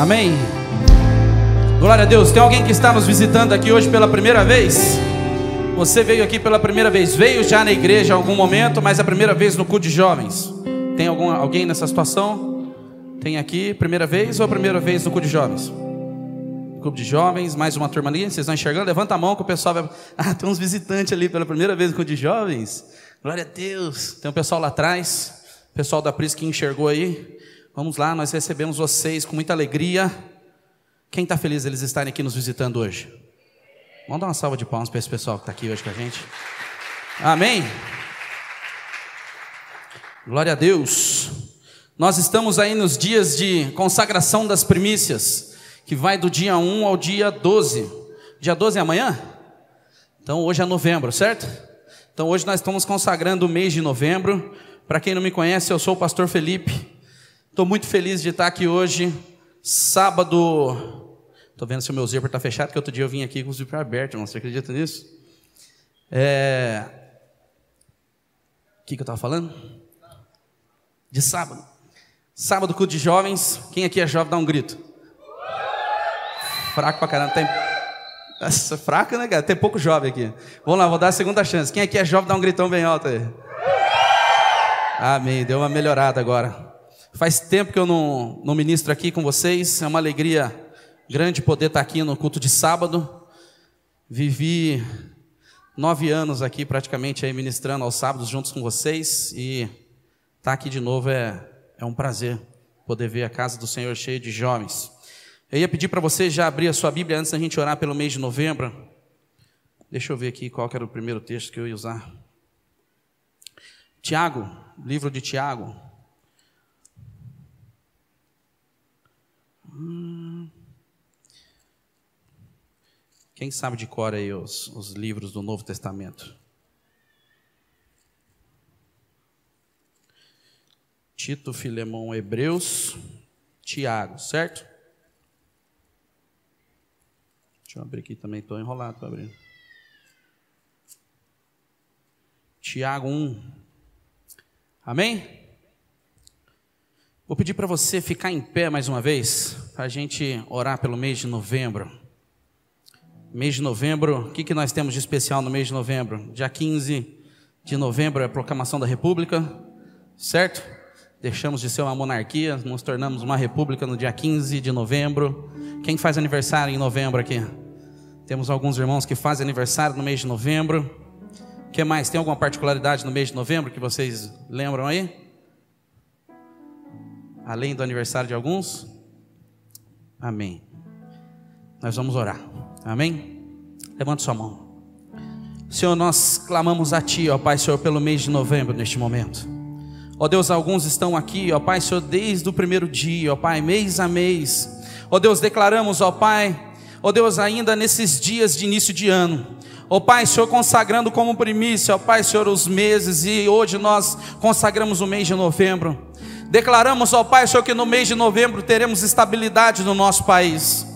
Amém. Glória a Deus. Tem alguém que está nos visitando aqui hoje pela primeira vez? Você veio aqui pela primeira vez, veio já na igreja em algum momento, mas é a primeira vez no culto de jovens. Tem algum, alguém nessa situação? Tem aqui, primeira vez ou a primeira vez no culto de jovens? Clube de jovens, mais uma turma ali, vocês estão enxergando? Levanta a mão que o pessoal vai. Ah, tem uns visitantes ali pela primeira vez no culto de jovens. Glória a Deus. Tem um pessoal lá atrás, pessoal da Pris que enxergou aí. Vamos lá, nós recebemos vocês com muita alegria. Quem está feliz eles estarem aqui nos visitando hoje? Vamos dar uma salva de palmas para esse pessoal que está aqui hoje com a gente. Amém. Glória a Deus. Nós estamos aí nos dias de consagração das primícias, que vai do dia 1 ao dia 12. Dia 12 é amanhã? Então hoje é novembro, certo? Então hoje nós estamos consagrando o mês de novembro. Para quem não me conhece, eu sou o pastor Felipe. Estou muito feliz de estar aqui hoje, sábado Estou vendo se o meu zíper está fechado, porque outro dia eu vim aqui com o zíper aberto, irmão. Você acredita nisso? É... O que, que eu estava falando? De sábado. Sábado, culto de jovens. Quem aqui é jovem, dá um grito. Fraco pra caramba. Tem... Fraca, né, cara? Tem pouco jovem aqui. Vamos lá, vou dar a segunda chance. Quem aqui é jovem, dá um gritão bem alto aí. Amém. Deu uma melhorada agora. Faz tempo que eu não, não ministro aqui com vocês. É uma alegria Grande poder estar aqui no culto de sábado. Vivi nove anos aqui praticamente aí ministrando aos sábados juntos com vocês e estar aqui de novo é, é um prazer poder ver a casa do Senhor cheia de jovens. Eu ia pedir para você já abrir a sua Bíblia antes da gente orar pelo mês de novembro. Deixa eu ver aqui qual era o primeiro texto que eu ia usar. Tiago, livro de Tiago. Quem sabe de cor aí os, os livros do Novo Testamento? Tito, Filemão, Hebreus, Tiago, certo? Deixa eu abrir aqui também, estou enrolado para abrir. Tiago 1. Amém? Vou pedir para você ficar em pé mais uma vez, para a gente orar pelo mês de novembro. Mês de novembro, o que, que nós temos de especial no mês de novembro? Dia 15 de novembro é a proclamação da República, certo? Deixamos de ser uma monarquia, nos tornamos uma república no dia 15 de novembro. Quem faz aniversário em novembro aqui? Temos alguns irmãos que fazem aniversário no mês de novembro. O que mais? Tem alguma particularidade no mês de novembro que vocês lembram aí? Além do aniversário de alguns? Amém. Nós vamos orar. Amém? Levante sua mão. Senhor, nós clamamos a Ti, ó Pai, Senhor, pelo mês de novembro neste momento. Ó Deus, alguns estão aqui, ó Pai, Senhor, desde o primeiro dia, ó Pai, mês a mês. Ó Deus, declaramos, ó Pai, ó Deus, ainda nesses dias de início de ano. Ó Pai, Senhor, consagrando como primícia, ó Pai, Senhor, os meses, e hoje nós consagramos o mês de novembro. Declaramos, ó Pai, Senhor, que no mês de novembro teremos estabilidade no nosso país.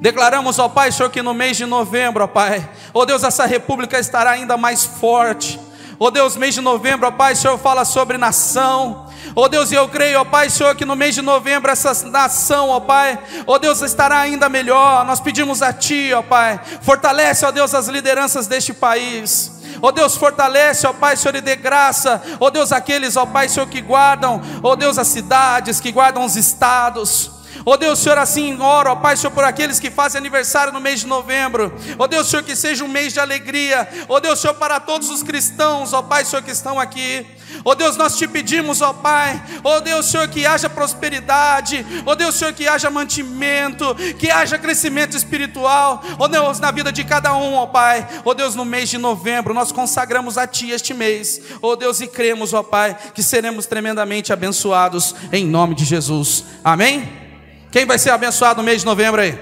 Declaramos, ó Pai, Senhor, que no mês de novembro, ó Pai, ó Deus, essa república estará ainda mais forte. Ó Deus, mês de novembro, ó Pai, Senhor fala sobre nação. Ó Deus, e eu creio, ó Pai, Senhor, que no mês de novembro essa nação, ó Pai, ó Deus, estará ainda melhor. Nós pedimos a Ti, ó Pai, fortalece, ó Deus, as lideranças deste país. Ó Deus, fortalece, ó Pai, Senhor, e dê graça, ó Deus, aqueles, ó Pai, Senhor, que guardam, ó Deus, as cidades, que guardam os estados. Oh Deus, Senhor, assim oro, ó Pai, Senhor, por aqueles que fazem aniversário no mês de novembro. Oh Deus, Senhor, que seja um mês de alegria. Oh Deus, Senhor, para todos os cristãos, ó Pai, Senhor, que estão aqui. Oh Deus, nós te pedimos, ó Pai, oh Deus, Senhor, que haja prosperidade, oh Deus, Senhor, que haja mantimento, que haja crescimento espiritual, oh Deus, na vida de cada um, ó Pai, oh Deus, no mês de novembro, nós consagramos a Ti este mês, oh Deus, e cremos, ó Pai, que seremos tremendamente abençoados em nome de Jesus, amém? Quem vai ser abençoado no mês de novembro aí?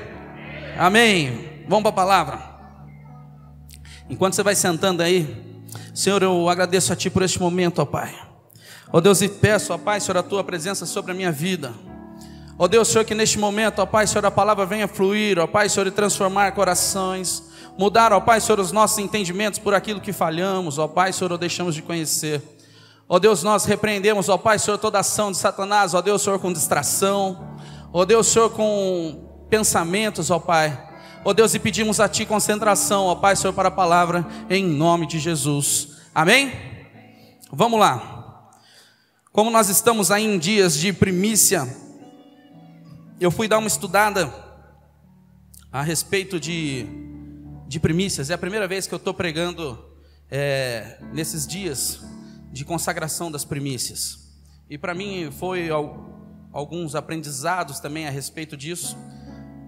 Amém. Vamos para a palavra. Enquanto você vai sentando aí, Senhor, eu agradeço a Ti por este momento, ó Pai. Ó Deus, e peço, ó Pai, Senhor, a Tua presença sobre a minha vida. Ó Deus, Senhor, que neste momento, ó Pai, Senhor, a palavra venha fluir, ó Pai, Senhor, e transformar corações. Mudar, ó Pai, Senhor, os nossos entendimentos por aquilo que falhamos, ó Pai, Senhor, ou deixamos de conhecer. Ó Deus, nós repreendemos, ó Pai, Senhor, toda ação de Satanás, ó Deus, Senhor, com distração. Ó Deus, Senhor, com pensamentos, ó Pai. Ó Deus, e pedimos a Ti concentração, ó Pai, Senhor, para a palavra, em nome de Jesus. Amém? Vamos lá. Como nós estamos aí em dias de primícia, eu fui dar uma estudada a respeito de, de primícias. É a primeira vez que eu estou pregando é, nesses dias de consagração das primícias. E para mim foi alguns aprendizados também a respeito disso.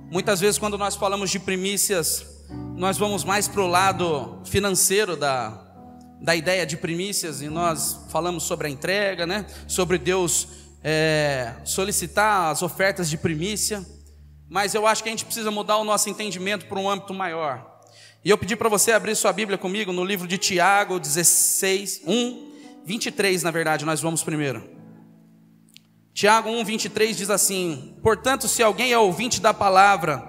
Muitas vezes, quando nós falamos de primícias, nós vamos mais para o lado financeiro da, da ideia de primícias e nós falamos sobre a entrega, né? sobre Deus é, solicitar as ofertas de primícia. Mas eu acho que a gente precisa mudar o nosso entendimento para um âmbito maior. E eu pedi para você abrir sua Bíblia comigo no livro de Tiago 16, 1, 23, na verdade, nós vamos primeiro. Tiago 1, 23 diz assim: Portanto, se alguém é ouvinte da palavra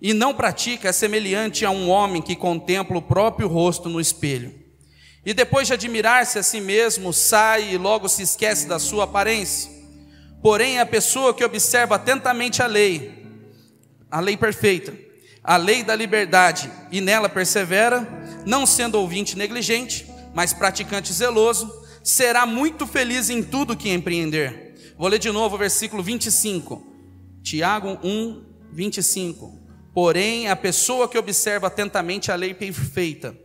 e não pratica, é semelhante a um homem que contempla o próprio rosto no espelho. E depois de admirar-se a si mesmo, sai e logo se esquece da sua aparência. Porém, a pessoa que observa atentamente a lei, a lei perfeita, a lei da liberdade, e nela persevera, não sendo ouvinte negligente, mas praticante zeloso, será muito feliz em tudo que empreender. Vou ler de novo o versículo 25. Tiago 1, 25. Porém, a pessoa que observa atentamente a lei perfeita,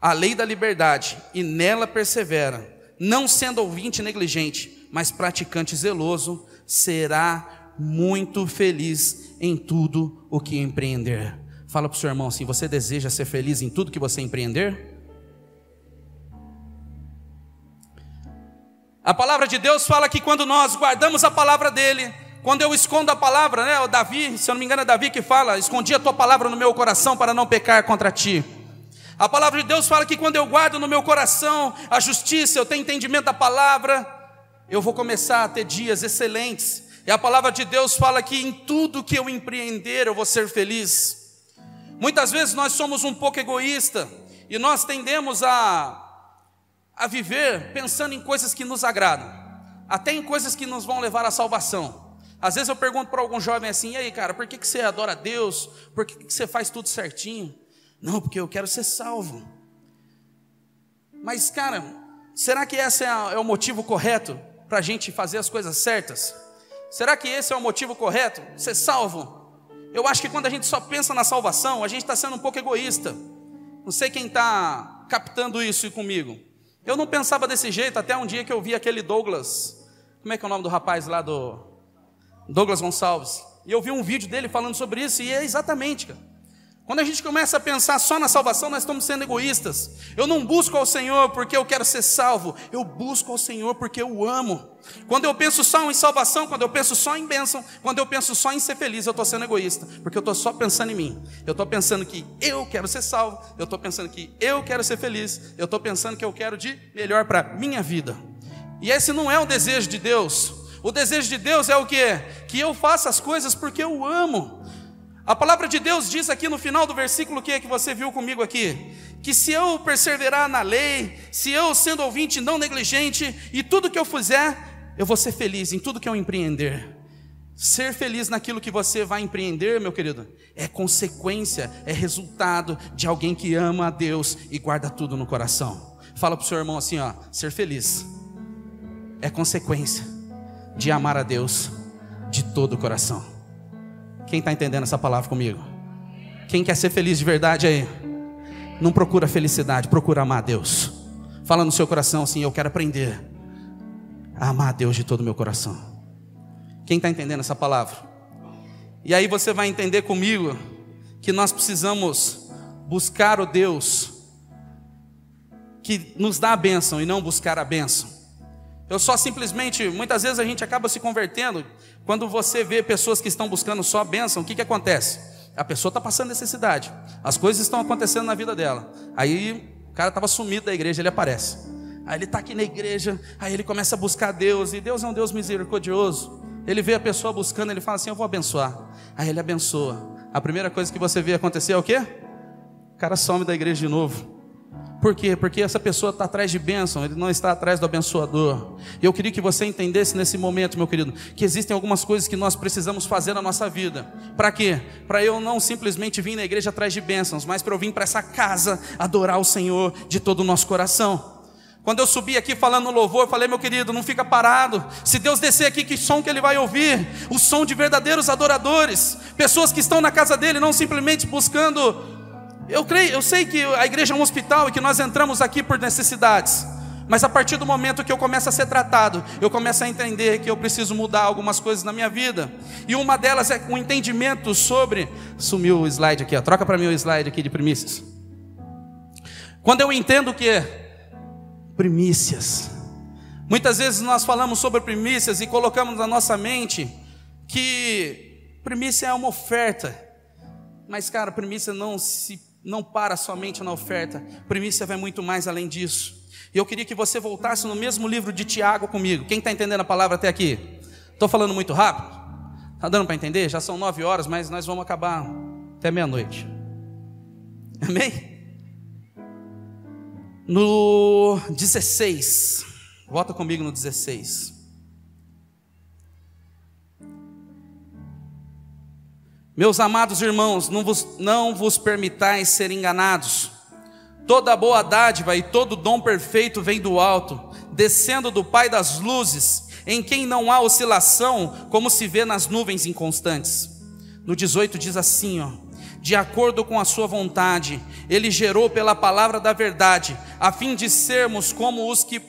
a lei da liberdade, e nela persevera, não sendo ouvinte negligente, mas praticante zeloso, será muito feliz em tudo o que empreender. Fala para o seu irmão assim: você deseja ser feliz em tudo que você empreender? A palavra de Deus fala que quando nós guardamos a palavra dele, quando eu escondo a palavra, né? O Davi, se eu não me engano, é Davi que fala: escondi a tua palavra no meu coração para não pecar contra ti. A palavra de Deus fala que quando eu guardo no meu coração a justiça, eu tenho entendimento da palavra, eu vou começar a ter dias excelentes. E a palavra de Deus fala que em tudo que eu empreender eu vou ser feliz. Muitas vezes nós somos um pouco egoísta e nós tendemos a a viver pensando em coisas que nos agradam, até em coisas que nos vão levar à salvação. Às vezes eu pergunto para algum jovem assim: e aí, cara, por que, que você adora a Deus? Por que, que você faz tudo certinho? Não, porque eu quero ser salvo. Mas, cara, será que esse é, é o motivo correto para a gente fazer as coisas certas? Será que esse é o motivo correto? Ser salvo? Eu acho que quando a gente só pensa na salvação, a gente está sendo um pouco egoísta. Não sei quem está captando isso comigo. Eu não pensava desse jeito até um dia que eu vi aquele Douglas. Como é que é o nome do rapaz lá do Douglas Gonçalves? E eu vi um vídeo dele falando sobre isso e é exatamente, cara. Quando a gente começa a pensar só na salvação, nós estamos sendo egoístas. Eu não busco ao Senhor porque eu quero ser salvo, eu busco ao Senhor porque eu amo. Quando eu penso só em salvação, quando eu penso só em bênção, quando eu penso só em ser feliz, eu estou sendo egoísta, porque eu estou só pensando em mim. Eu estou pensando que eu quero ser salvo, eu estou pensando que eu quero ser feliz, eu estou pensando que eu quero de melhor para minha vida. E esse não é o desejo de Deus. O desejo de Deus é o que? Que eu faça as coisas porque eu amo. A palavra de Deus diz aqui no final do versículo que é que você viu comigo aqui, que se eu perseverar na lei, se eu sendo ouvinte não negligente e tudo que eu fizer, eu vou ser feliz em tudo que eu empreender. Ser feliz naquilo que você vai empreender, meu querido, é consequência, é resultado de alguém que ama a Deus e guarda tudo no coração. Fala para o seu irmão assim, ó, ser feliz é consequência de amar a Deus de todo o coração. Quem está entendendo essa palavra comigo? Quem quer ser feliz de verdade aí? Não procura felicidade, procura amar a Deus. Fala no seu coração assim: Eu quero aprender a amar a Deus de todo o meu coração. Quem está entendendo essa palavra? E aí você vai entender comigo que nós precisamos buscar o Deus que nos dá a bênção e não buscar a bênção. Eu só simplesmente, muitas vezes a gente acaba se convertendo quando você vê pessoas que estão buscando só a bênção, o que, que acontece? A pessoa está passando necessidade, as coisas estão acontecendo na vida dela. Aí o cara estava sumido da igreja, ele aparece. Aí ele está aqui na igreja, aí ele começa a buscar Deus, e Deus é um Deus misericordioso. Ele vê a pessoa buscando, ele fala assim: Eu vou abençoar. Aí ele abençoa. A primeira coisa que você vê acontecer é o quê? O cara some da igreja de novo. Por quê? Porque essa pessoa está atrás de bênção, ele não está atrás do abençoador. E eu queria que você entendesse nesse momento, meu querido, que existem algumas coisas que nós precisamos fazer na nossa vida. Para quê? Para eu não simplesmente vir na igreja atrás de bênçãos, mas para eu vir para essa casa adorar o Senhor de todo o nosso coração. Quando eu subi aqui falando louvor, eu falei, meu querido, não fica parado. Se Deus descer aqui, que som que ele vai ouvir? O som de verdadeiros adoradores, pessoas que estão na casa dele, não simplesmente buscando eu creio, eu sei que a igreja é um hospital e que nós entramos aqui por necessidades. Mas a partir do momento que eu começo a ser tratado, eu começo a entender que eu preciso mudar algumas coisas na minha vida. E uma delas é um entendimento sobre. Sumiu o slide aqui, ó. troca para mim o slide aqui de primícias. Quando eu entendo que primícias. Muitas vezes nós falamos sobre primícias e colocamos na nossa mente que primícia é uma oferta. Mas, cara, primícia não se não para somente na oferta, primícia vai muito mais além disso. E eu queria que você voltasse no mesmo livro de Tiago comigo. Quem está entendendo a palavra até aqui? Estou falando muito rápido? Está dando para entender? Já são nove horas, mas nós vamos acabar até meia-noite. Amém? No 16, volta comigo no 16. Meus amados irmãos, não vos, não vos permitais ser enganados. Toda boa dádiva e todo dom perfeito vem do alto, descendo do Pai das luzes, em quem não há oscilação, como se vê nas nuvens inconstantes. No 18 diz assim, ó: de acordo com a sua vontade, ele gerou pela palavra da verdade, a fim de sermos como os que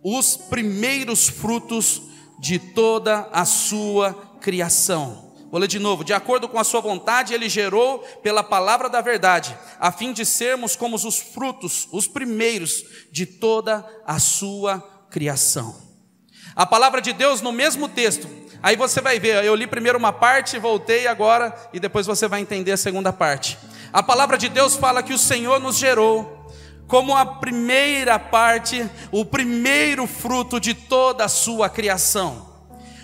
os primeiros frutos de toda a sua criação. Vou ler de novo. De acordo com a sua vontade, ele gerou pela palavra da verdade, a fim de sermos como os frutos, os primeiros de toda a sua criação. A palavra de Deus no mesmo texto. Aí você vai ver, eu li primeiro uma parte, voltei agora e depois você vai entender a segunda parte. A palavra de Deus fala que o Senhor nos gerou como a primeira parte, o primeiro fruto de toda a sua criação.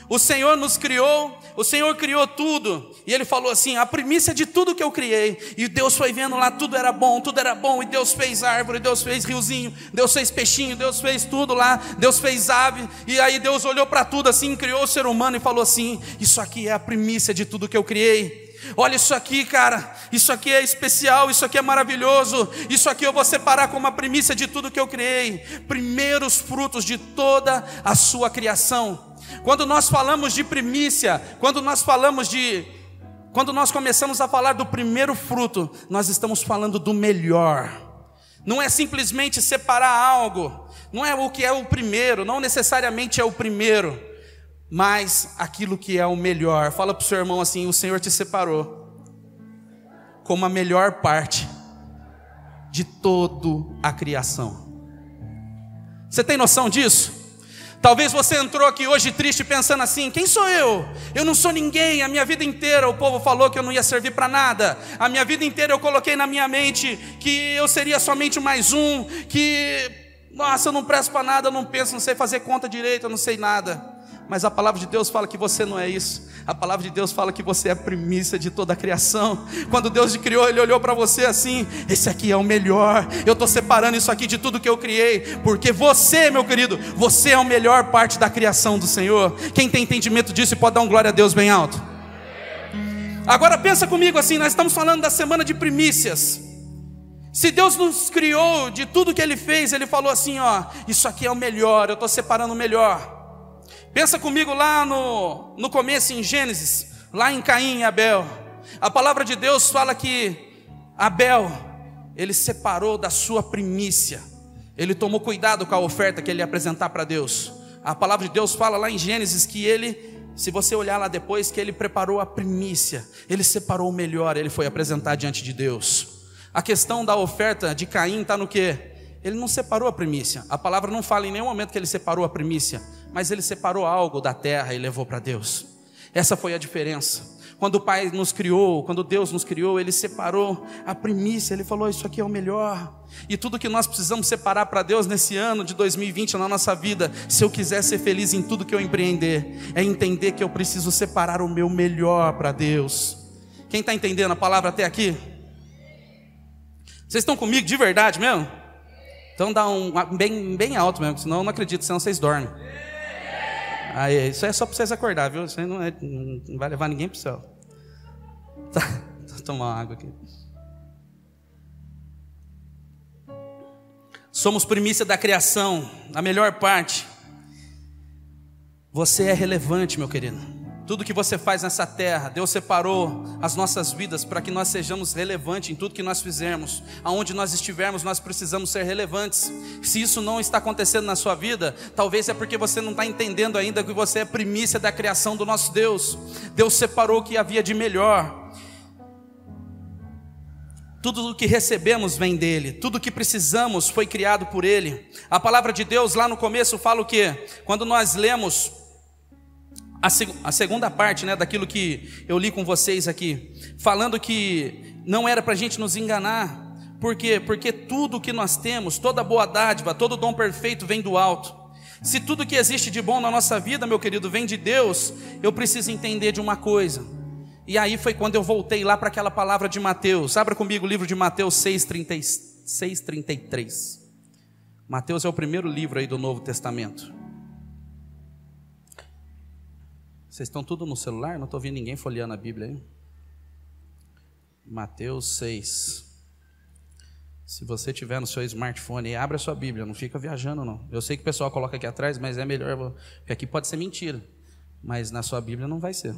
O Senhor nos criou o Senhor criou tudo, e Ele falou assim: a primícia de tudo que eu criei, e Deus foi vendo lá, tudo era bom, tudo era bom, e Deus fez árvore, Deus fez riozinho, Deus fez peixinho, Deus fez tudo lá, Deus fez ave, e aí Deus olhou para tudo assim, criou o ser humano e falou assim: Isso aqui é a primícia de tudo que eu criei. Olha isso aqui, cara. Isso aqui é especial, isso aqui é maravilhoso. Isso aqui eu vou separar como a primícia de tudo que eu criei. Primeiros frutos de toda a sua criação. Quando nós falamos de primícia, quando nós falamos de quando nós começamos a falar do primeiro fruto, nós estamos falando do melhor. Não é simplesmente separar algo, não é o que é o primeiro, não necessariamente é o primeiro, mas aquilo que é o melhor. Fala para o seu irmão assim: o Senhor te separou como a melhor parte de toda a criação. Você tem noção disso? Talvez você entrou aqui hoje triste pensando assim: quem sou eu? Eu não sou ninguém. A minha vida inteira o povo falou que eu não ia servir para nada. A minha vida inteira eu coloquei na minha mente que eu seria somente mais um. Que, nossa, eu não presto para nada, eu não penso, não sei fazer conta direito, eu não sei nada. Mas a palavra de Deus fala que você não é isso. A palavra de Deus fala que você é a primícia de toda a criação. Quando Deus te criou, Ele olhou para você assim: esse aqui é o melhor. Eu estou separando isso aqui de tudo que eu criei, porque você, meu querido, você é a melhor parte da criação do Senhor. Quem tem entendimento disso pode dar um glória a Deus bem alto. Agora pensa comigo assim: nós estamos falando da semana de primícias. Se Deus nos criou de tudo que Ele fez, Ele falou assim: ó, isso aqui é o melhor, eu estou separando o melhor. Pensa comigo lá no, no começo, em Gênesis, lá em Caim e Abel. A palavra de Deus fala que Abel, ele separou da sua primícia, ele tomou cuidado com a oferta que ele ia apresentar para Deus. A palavra de Deus fala lá em Gênesis que ele, se você olhar lá depois, que ele preparou a primícia, ele separou o melhor, ele foi apresentar diante de Deus. A questão da oferta de Caim está no que? Ele não separou a primícia. A palavra não fala em nenhum momento que ele separou a primícia mas ele separou algo da terra e levou para Deus. Essa foi a diferença. Quando o Pai nos criou, quando Deus nos criou, Ele separou a primícia, Ele falou: Isso aqui é o melhor. E tudo que nós precisamos separar para Deus nesse ano de 2020 na nossa vida, se eu quiser ser feliz em tudo que eu empreender, é entender que eu preciso separar o meu melhor para Deus. Quem está entendendo a palavra até aqui? Vocês estão comigo de verdade mesmo? Então dá um bem, bem alto mesmo, senão eu não acredito, senão vocês dormem. Aí, isso é só para vocês acordar, viu? Isso não, é, não vai levar ninguém para o céu. Tá, vou tomar uma água aqui. Somos primícia da criação, a melhor parte. Você é relevante, meu querido. Tudo que você faz nessa terra, Deus separou as nossas vidas para que nós sejamos relevantes em tudo que nós fizermos. Aonde nós estivermos, nós precisamos ser relevantes. Se isso não está acontecendo na sua vida, talvez é porque você não está entendendo ainda que você é primícia da criação do nosso Deus. Deus separou o que havia de melhor. Tudo o que recebemos vem dele, tudo o que precisamos foi criado por ele. A palavra de Deus lá no começo fala o que? Quando nós lemos a, seg a segunda parte né, daquilo que eu li com vocês aqui, falando que não era para a gente nos enganar, por quê? Porque tudo que nós temos, toda boa dádiva, todo dom perfeito vem do alto. Se tudo que existe de bom na nossa vida, meu querido, vem de Deus, eu preciso entender de uma coisa. E aí foi quando eu voltei lá para aquela palavra de Mateus. Abra comigo o livro de Mateus 6,33. 33. Mateus é o primeiro livro aí do Novo Testamento. Vocês estão tudo no celular? Não estou vendo ninguém folheando a Bíblia aí. Mateus 6. Se você tiver no seu smartphone, abra a sua Bíblia, não fica viajando não. Eu sei que o pessoal coloca aqui atrás, mas é melhor, porque aqui pode ser mentira, mas na sua Bíblia não vai ser.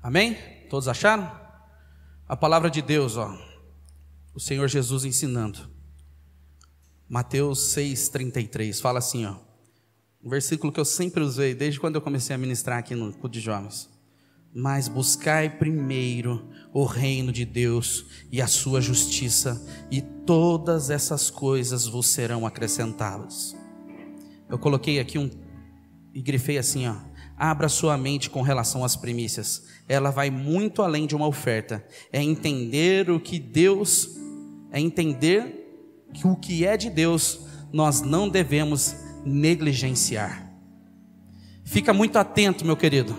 Amém? Todos acharam? A palavra de Deus, ó. O Senhor Jesus ensinando. Mateus 6,33, fala assim, ó. Um versículo que eu sempre usei desde quando eu comecei a ministrar aqui no culto de jovens. Mas buscai primeiro o reino de Deus e a sua justiça, e todas essas coisas vos serão acrescentadas. Eu coloquei aqui um e grifei assim, ó. Abra sua mente com relação às primícias. Ela vai muito além de uma oferta. É entender o que Deus é entender que o que é de Deus nós não devemos negligenciar. Fica muito atento, meu querido.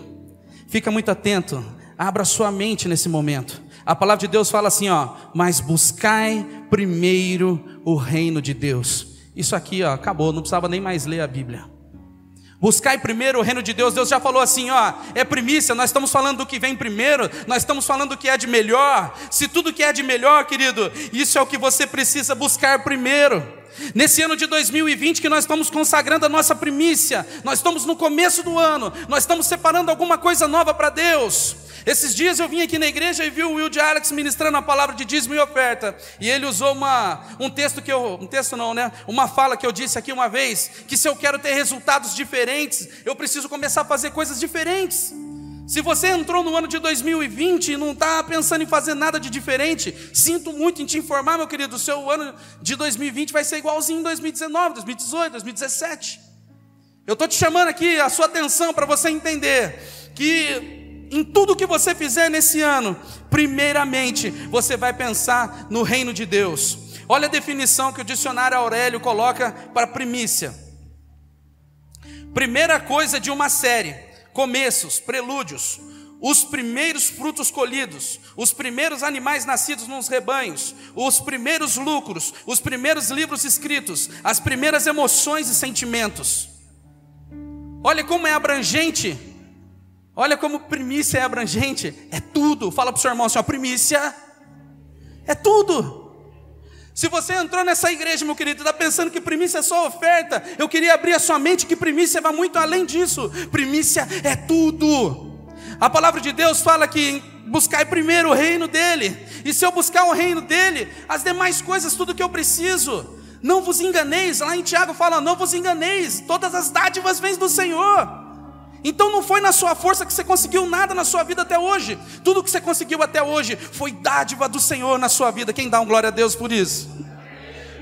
Fica muito atento. Abra sua mente nesse momento. A palavra de Deus fala assim, ó: "Mas buscai primeiro o reino de Deus". Isso aqui, ó, acabou, não precisava nem mais ler a Bíblia. Buscai primeiro o reino de Deus. Deus já falou assim, ó, é primícia. Nós estamos falando do que vem primeiro. Nós estamos falando do que é de melhor. Se tudo que é de melhor, querido, isso é o que você precisa buscar primeiro. Nesse ano de 2020 que nós estamos consagrando a nossa primícia, nós estamos no começo do ano, nós estamos separando alguma coisa nova para Deus. Esses dias eu vim aqui na igreja e vi o Will de Alex ministrando a palavra de dízimo e oferta. E ele usou uma, um texto que eu. Um texto não, né? Uma fala que eu disse aqui uma vez: que se eu quero ter resultados diferentes, eu preciso começar a fazer coisas diferentes. Se você entrou no ano de 2020 e não está pensando em fazer nada de diferente, sinto muito em te informar, meu querido, o seu ano de 2020 vai ser igualzinho em 2019, 2018, 2017. Eu estou te chamando aqui a sua atenção para você entender que em tudo que você fizer nesse ano, primeiramente você vai pensar no reino de Deus. Olha a definição que o dicionário Aurélio coloca para primícia. Primeira coisa de uma série, começos, prelúdios, os primeiros frutos colhidos, os primeiros animais nascidos nos rebanhos, os primeiros lucros, os primeiros livros escritos, as primeiras emoções e sentimentos. Olha como é abrangente Olha como primícia é abrangente, é tudo. Fala para o seu irmão assim: ó, primícia é tudo. Se você entrou nessa igreja, meu querido, está pensando que primícia é só oferta, eu queria abrir a sua mente que primícia vai muito além disso. Primícia é tudo. A palavra de Deus fala que buscar primeiro o reino dele, e se eu buscar o reino dele, as demais coisas, tudo que eu preciso. Não vos enganeis, lá em Tiago fala: não vos enganeis, todas as dádivas vêm do Senhor. Então não foi na sua força que você conseguiu nada na sua vida até hoje. Tudo que você conseguiu até hoje foi dádiva do Senhor na sua vida. Quem dá um glória a Deus por isso?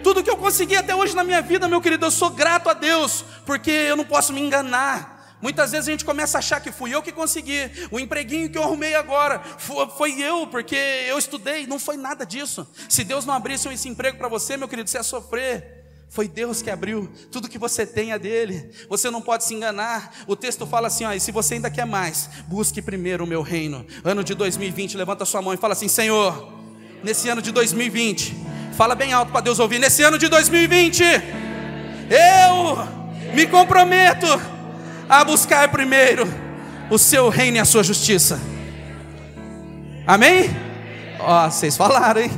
Tudo que eu consegui até hoje na minha vida, meu querido, eu sou grato a Deus, porque eu não posso me enganar. Muitas vezes a gente começa a achar que fui eu que consegui, o empreguinho que eu arrumei agora, foi, eu, porque eu estudei, não foi nada disso. Se Deus não abrisse esse emprego para você, meu querido, você ia sofrer. Foi Deus que abriu. Tudo que você tem é dele. Você não pode se enganar. O texto fala assim: ó, e se você ainda quer mais, busque primeiro o meu reino. Ano de 2020, levanta sua mão e fala assim: Senhor, nesse ano de 2020, fala bem alto para Deus ouvir. Nesse ano de 2020, eu me comprometo a buscar primeiro o seu reino e a sua justiça. Amém? Ó, vocês falaram, hein?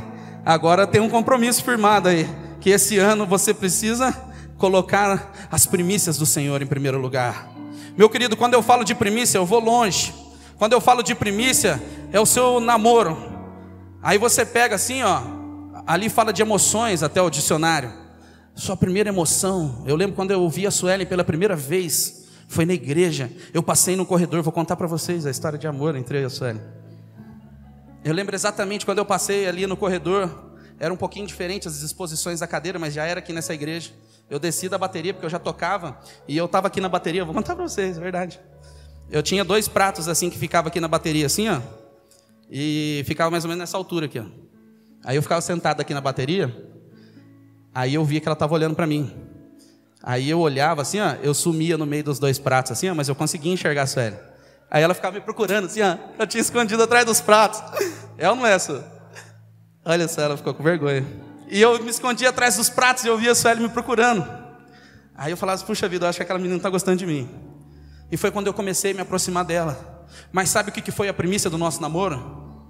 Agora tem um compromisso firmado aí que esse ano você precisa colocar as primícias do Senhor em primeiro lugar. Meu querido, quando eu falo de primícia, eu vou longe. Quando eu falo de primícia, é o seu namoro. Aí você pega assim, ó, ali fala de emoções até o dicionário. Sua primeira emoção. Eu lembro quando eu ouvi a Suelen pela primeira vez, foi na igreja. Eu passei no corredor, vou contar para vocês a história de amor entre eu e a Suelen. Eu lembro exatamente quando eu passei ali no corredor, era um pouquinho diferente as exposições da cadeira, mas já era aqui nessa igreja. Eu desci da bateria porque eu já tocava e eu estava aqui na bateria. vou contar para vocês, é verdade. Eu tinha dois pratos assim que ficava aqui na bateria, assim, ó, e ficava mais ou menos nessa altura aqui, ó. Aí eu ficava sentado aqui na bateria. Aí eu via que ela estava olhando para mim. Aí eu olhava assim, ó, eu sumia no meio dos dois pratos, assim, ó, mas eu conseguia enxergar a Sueli. Aí ela ficava me procurando, assim, ó, eu tinha escondido atrás dos pratos. É ou não é, essa? Olha só, ela ficou com vergonha. E eu me escondi atrás dos pratos e eu via a Sueli me procurando. Aí eu falava, puxa vida, eu acho que aquela menina está gostando de mim. E foi quando eu comecei a me aproximar dela. Mas sabe o que foi a primícia do nosso namoro?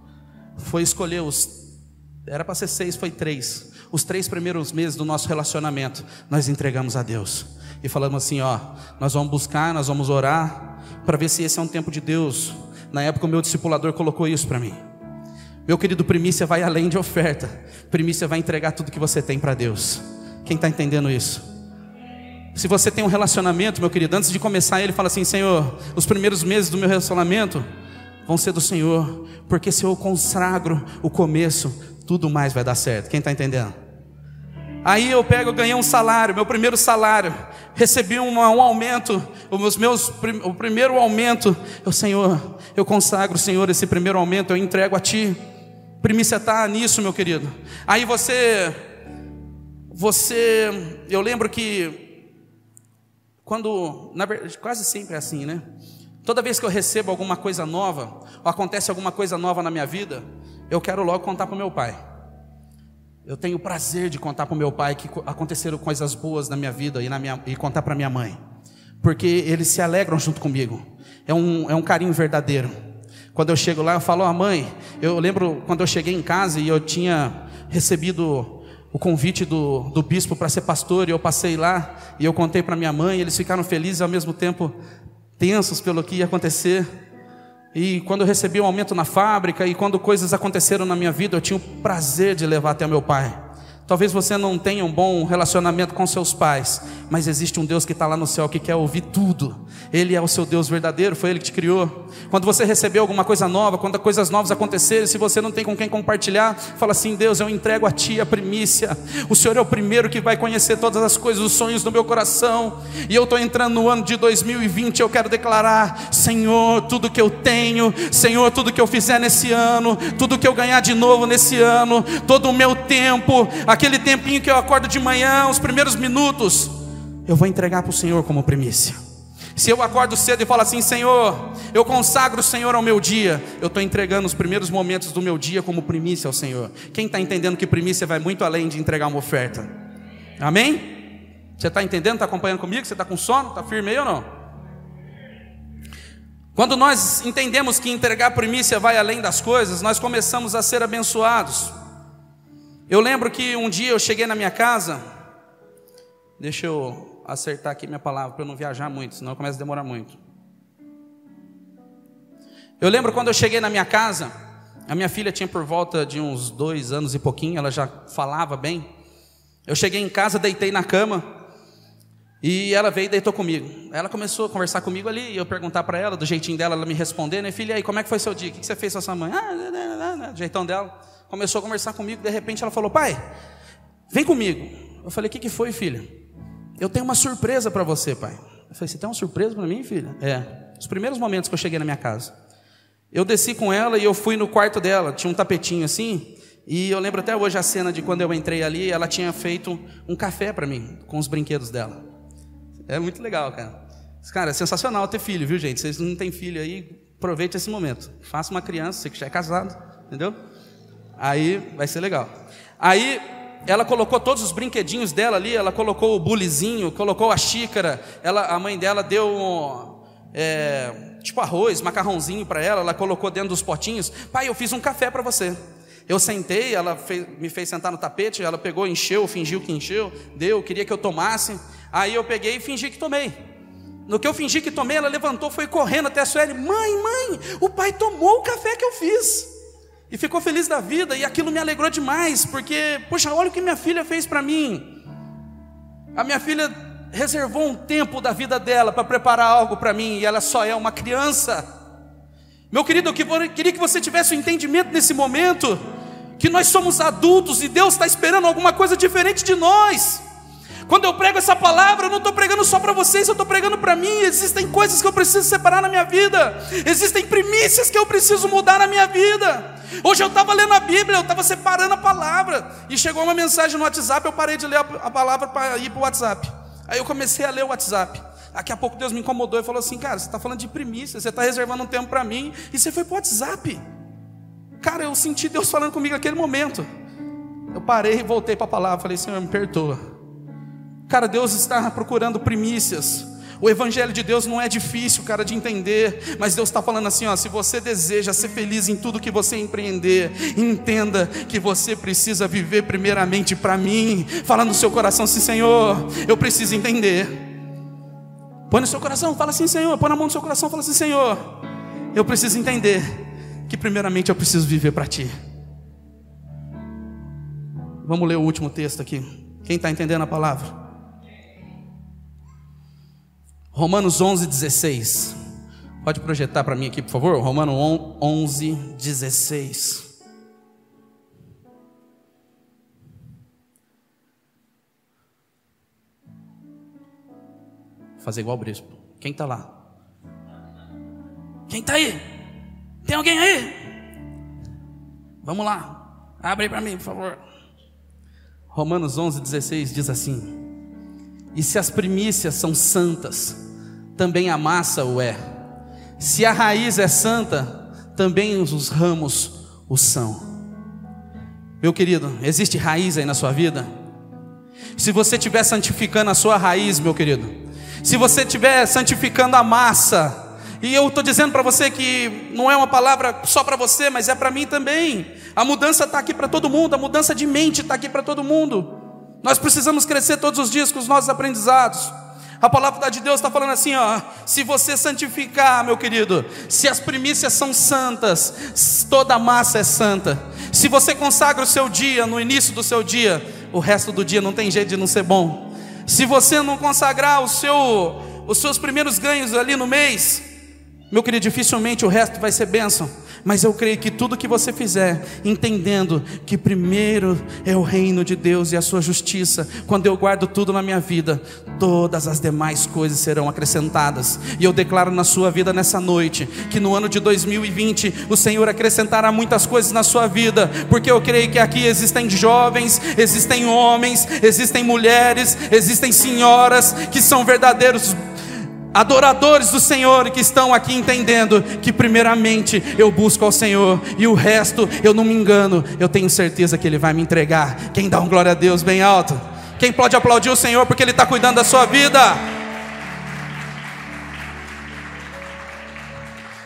Foi escolher os. Era para ser seis, foi três. Os três primeiros meses do nosso relacionamento, nós entregamos a Deus. E falamos assim: ó, nós vamos buscar, nós vamos orar, para ver se esse é um tempo de Deus. Na época, o meu discipulador colocou isso para mim. Meu querido, primícia vai além de oferta. Primícia vai entregar tudo que você tem para Deus. Quem está entendendo isso? Se você tem um relacionamento, meu querido, antes de começar ele fala assim: Senhor, os primeiros meses do meu relacionamento vão ser do Senhor, porque se eu consagro o começo, tudo mais vai dar certo. Quem está entendendo? Aí eu pego, eu ganhei um salário, meu primeiro salário, recebi um, um aumento, os meus, o primeiro aumento, eu, Senhor, eu consagro, Senhor, esse primeiro aumento, eu entrego a Ti. Primícia está nisso, meu querido. Aí você, você, eu lembro que quando, na verdade, quase sempre é assim, né? Toda vez que eu recebo alguma coisa nova, ou acontece alguma coisa nova na minha vida, eu quero logo contar para o meu pai. Eu tenho prazer de contar para o meu pai que aconteceram coisas boas na minha vida e, na minha, e contar para minha mãe, porque eles se alegram junto comigo. É um, é um carinho verdadeiro. Quando eu chego lá, eu falo, oh, mãe, eu lembro quando eu cheguei em casa e eu tinha recebido o convite do, do bispo para ser pastor, e eu passei lá e eu contei para minha mãe, eles ficaram felizes e ao mesmo tempo tensos pelo que ia acontecer. E quando eu recebi um aumento na fábrica e quando coisas aconteceram na minha vida, eu tinha o prazer de levar até meu pai. Talvez você não tenha um bom relacionamento com seus pais, mas existe um Deus que está lá no céu que quer ouvir tudo. Ele é o seu Deus verdadeiro, foi Ele que te criou. Quando você recebeu alguma coisa nova, quando coisas novas acontecerem, se você não tem com quem compartilhar, fala assim: Deus, eu entrego a Ti a primícia. O Senhor é o primeiro que vai conhecer todas as coisas, os sonhos do meu coração. E eu estou entrando no ano de 2020, eu quero declarar: Senhor, tudo que eu tenho, Senhor, tudo que eu fizer nesse ano, tudo que eu ganhar de novo nesse ano, todo o meu tempo, aquele tempinho que eu acordo de manhã, os primeiros minutos, eu vou entregar para o Senhor como primícia. Se eu acordo cedo e falo assim, Senhor, eu consagro o Senhor ao meu dia, eu estou entregando os primeiros momentos do meu dia como primícia ao Senhor. Quem está entendendo que primícia vai muito além de entregar uma oferta? Amém? Você está entendendo? Está acompanhando comigo? Você está com sono? Está firme aí ou não? Quando nós entendemos que entregar primícia vai além das coisas, nós começamos a ser abençoados. Eu lembro que um dia eu cheguei na minha casa, deixa eu acertar aqui minha palavra para eu não viajar muito, senão começa a demorar muito. Eu lembro quando eu cheguei na minha casa, a minha filha tinha por volta de uns dois anos e pouquinho, ela já falava bem. Eu cheguei em casa, deitei na cama e ela veio e deitou comigo. Ela começou a conversar comigo ali e eu perguntar para ela, do jeitinho dela, ela me responder, né, filha, aí como é que foi seu dia? O que você fez com sua mãe? Ah, do jeitão dela começou a conversar comigo, de repente ela falou: Pai, vem comigo. Eu falei: O que, que foi, filha? Eu tenho uma surpresa para você, pai. Eu falei: Você tem uma surpresa para mim, filha? É. Os primeiros momentos que eu cheguei na minha casa. Eu desci com ela e eu fui no quarto dela, tinha um tapetinho assim, E eu lembro até hoje a cena de quando eu entrei ali, ela tinha feito um café para mim, com os brinquedos dela. É muito legal, cara. Cara, é sensacional ter filho, viu, gente? Vocês não têm filho aí, aproveite esse momento. Faça uma criança, você que já é casado, entendeu? Aí vai ser legal. Aí ela colocou todos os brinquedinhos dela ali, ela colocou o bulizinho, colocou a xícara, ela, a mãe dela deu um, é, tipo arroz, macarrãozinho para ela, ela colocou dentro dos potinhos. Pai, eu fiz um café para você. Eu sentei, ela fez, me fez sentar no tapete, ela pegou, encheu, fingiu que encheu, deu, queria que eu tomasse. Aí eu peguei e fingi que tomei. No que eu fingi que tomei, ela levantou, foi correndo até a Sueli. Mãe, mãe, o pai tomou o café que eu fiz. E ficou feliz da vida, e aquilo me alegrou demais, porque, poxa, olha o que minha filha fez para mim. A minha filha reservou um tempo da vida dela para preparar algo para mim, e ela só é uma criança. Meu querido, eu queria que você tivesse o um entendimento nesse momento, que nós somos adultos e Deus está esperando alguma coisa diferente de nós. Quando eu prego essa palavra, eu não estou pregando só para vocês, eu estou pregando para mim. Existem coisas que eu preciso separar na minha vida, existem primícias que eu preciso mudar na minha vida. Hoje eu estava lendo a Bíblia, eu estava separando a palavra, e chegou uma mensagem no WhatsApp, eu parei de ler a palavra para ir para o WhatsApp. Aí eu comecei a ler o WhatsApp. Daqui a pouco Deus me incomodou e falou assim: Cara, você está falando de primícia, você está reservando um tempo para mim, e você foi para o WhatsApp. Cara, eu senti Deus falando comigo naquele momento. Eu parei e voltei para a palavra, falei: Senhor, me perdoa. Cara, Deus está procurando primícias. O evangelho de Deus não é difícil, cara, de entender, mas Deus está falando assim: ó, se você deseja ser feliz em tudo que você empreender, entenda que você precisa viver primeiramente para mim. Fala no seu coração assim, Senhor, eu preciso entender. Põe no seu coração, fala assim, Senhor. Põe na mão no seu coração, fala assim, Senhor, eu preciso entender que primeiramente eu preciso viver para Ti. Vamos ler o último texto aqui. Quem está entendendo a palavra? Romanos 11, 16. Pode projetar para mim aqui, por favor? Romanos 11, 16. Vou fazer igual o bispo. Quem está lá? Quem está aí? Tem alguém aí? Vamos lá. Abre para mim, por favor. Romanos 11, 16 diz assim: E se as primícias são santas, também a massa o é. Se a raiz é santa, também os ramos o são. Meu querido, existe raiz aí na sua vida? Se você estiver santificando a sua raiz, meu querido, se você estiver santificando a massa, e eu estou dizendo para você que não é uma palavra só para você, mas é para mim também. A mudança está aqui para todo mundo, a mudança de mente está aqui para todo mundo. Nós precisamos crescer todos os dias com os nossos aprendizados. A palavra de Deus está falando assim: ó, se você santificar, meu querido, se as primícias são santas, toda a massa é santa. Se você consagra o seu dia no início do seu dia, o resto do dia não tem jeito de não ser bom. Se você não consagrar o seu, os seus primeiros ganhos ali no mês, meu querido, dificilmente o resto vai ser bênção. Mas eu creio que tudo que você fizer, entendendo que primeiro é o reino de Deus e a sua justiça, quando eu guardo tudo na minha vida, todas as demais coisas serão acrescentadas. E eu declaro na sua vida nessa noite, que no ano de 2020 o Senhor acrescentará muitas coisas na sua vida, porque eu creio que aqui existem jovens, existem homens, existem mulheres, existem senhoras que são verdadeiros adoradores do Senhor que estão aqui entendendo que, primeiramente, eu busco ao Senhor e o resto eu não me engano, eu tenho certeza que Ele vai me entregar. Quem dá um glória a Deus bem alto? Quem pode aplaudir o Senhor porque Ele está cuidando da sua vida?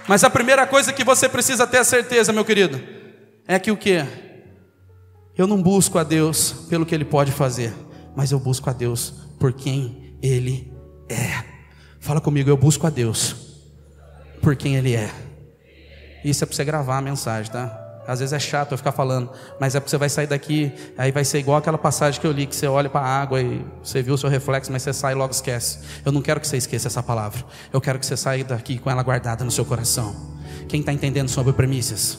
Mas a primeira coisa que você precisa ter a certeza, meu querido, é que o que? Eu não busco a Deus pelo que Ele pode fazer, mas eu busco a Deus por quem Ele é. Fala comigo, eu busco a Deus por quem Ele é. Isso é para você gravar a mensagem, tá? Às vezes é chato eu ficar falando, mas é porque você vai sair daqui, aí vai ser igual aquela passagem que eu li, que você olha para a água e você viu o seu reflexo, mas você sai e logo esquece. Eu não quero que você esqueça essa palavra. Eu quero que você saia daqui com ela guardada no seu coração. Quem está entendendo sobre premissas?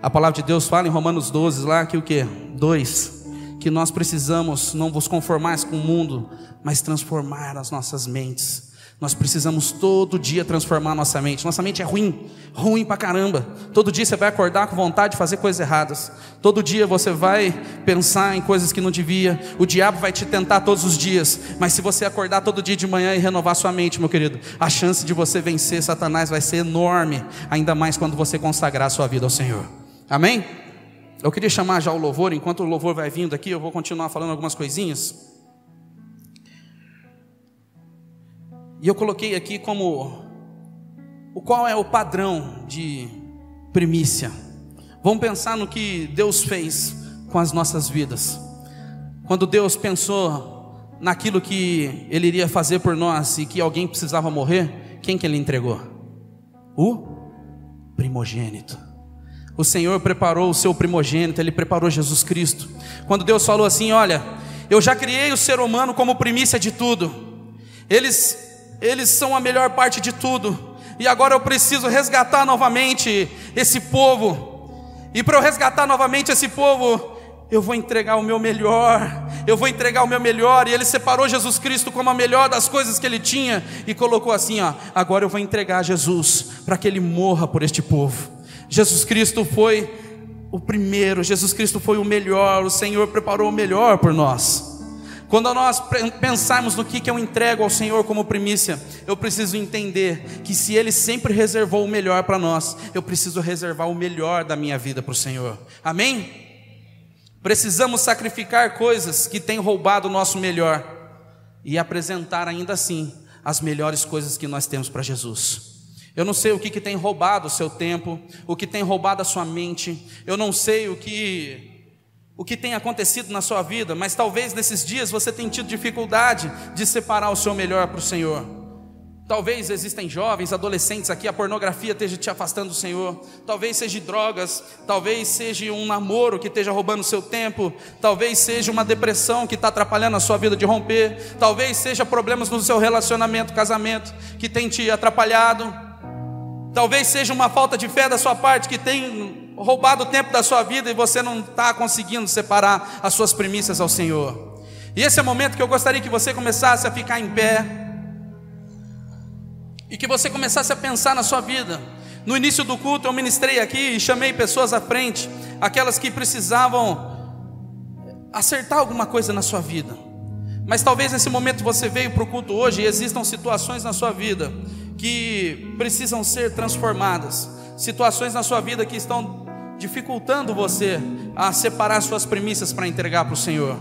A palavra de Deus fala em Romanos 12 lá que o que? 2. Que nós precisamos não vos conformar com o mundo, mas transformar as nossas mentes Nós precisamos todo dia transformar nossa mente. Nossa mente é ruim, ruim pra caramba. Todo dia você vai acordar com vontade de fazer coisas erradas. Todo dia você vai pensar em coisas que não devia. O diabo vai te tentar todos os dias. Mas se você acordar todo dia de manhã e renovar sua mente, meu querido, a chance de você vencer Satanás vai ser enorme. Ainda mais quando você consagrar sua vida ao Senhor. Amém? Eu queria chamar já o louvor. Enquanto o louvor vai vindo aqui, eu vou continuar falando algumas coisinhas. E eu coloquei aqui como o qual é o padrão de primícia. Vamos pensar no que Deus fez com as nossas vidas. Quando Deus pensou naquilo que ele iria fazer por nós e que alguém precisava morrer, quem que ele entregou? O primogênito. O Senhor preparou o seu primogênito, ele preparou Jesus Cristo. Quando Deus falou assim: "Olha, eu já criei o ser humano como primícia de tudo. Eles eles são a melhor parte de tudo. E agora eu preciso resgatar novamente esse povo. E para eu resgatar novamente esse povo, eu vou entregar o meu melhor. Eu vou entregar o meu melhor. E ele separou Jesus Cristo como a melhor das coisas que ele tinha e colocou assim, ó, agora eu vou entregar Jesus para que ele morra por este povo. Jesus Cristo foi o primeiro, Jesus Cristo foi o melhor, o Senhor preparou o melhor por nós. Quando nós pensarmos no que, eu entrego ao Senhor como primícia, eu preciso entender que se Ele sempre reservou o melhor para nós, eu preciso reservar o melhor da minha vida para o Senhor. Amém? Precisamos sacrificar coisas que têm roubado o nosso melhor e apresentar ainda assim as melhores coisas que nós temos para Jesus. Eu não sei o que, que tem roubado o seu tempo, o que tem roubado a sua mente, eu não sei o que o que tem acontecido na sua vida, mas talvez nesses dias você tenha tido dificuldade de separar o seu melhor para o Senhor. Talvez existem jovens, adolescentes aqui, a pornografia esteja te afastando do Senhor. Talvez seja drogas, talvez seja um namoro que esteja roubando o seu tempo, talvez seja uma depressão que está atrapalhando a sua vida de romper, talvez seja problemas no seu relacionamento, casamento, que tem te atrapalhado. Talvez seja uma falta de fé da sua parte que tem roubado o tempo da sua vida e você não está conseguindo separar as suas primícias ao Senhor. E esse é o momento que eu gostaria que você começasse a ficar em pé e que você começasse a pensar na sua vida. No início do culto eu ministrei aqui e chamei pessoas à frente, aquelas que precisavam acertar alguma coisa na sua vida. Mas talvez nesse momento você veio para o culto hoje e existam situações na sua vida que precisam ser transformadas, situações na sua vida que estão dificultando você a separar suas premissas para entregar para o Senhor.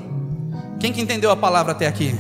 Quem que entendeu a palavra até aqui?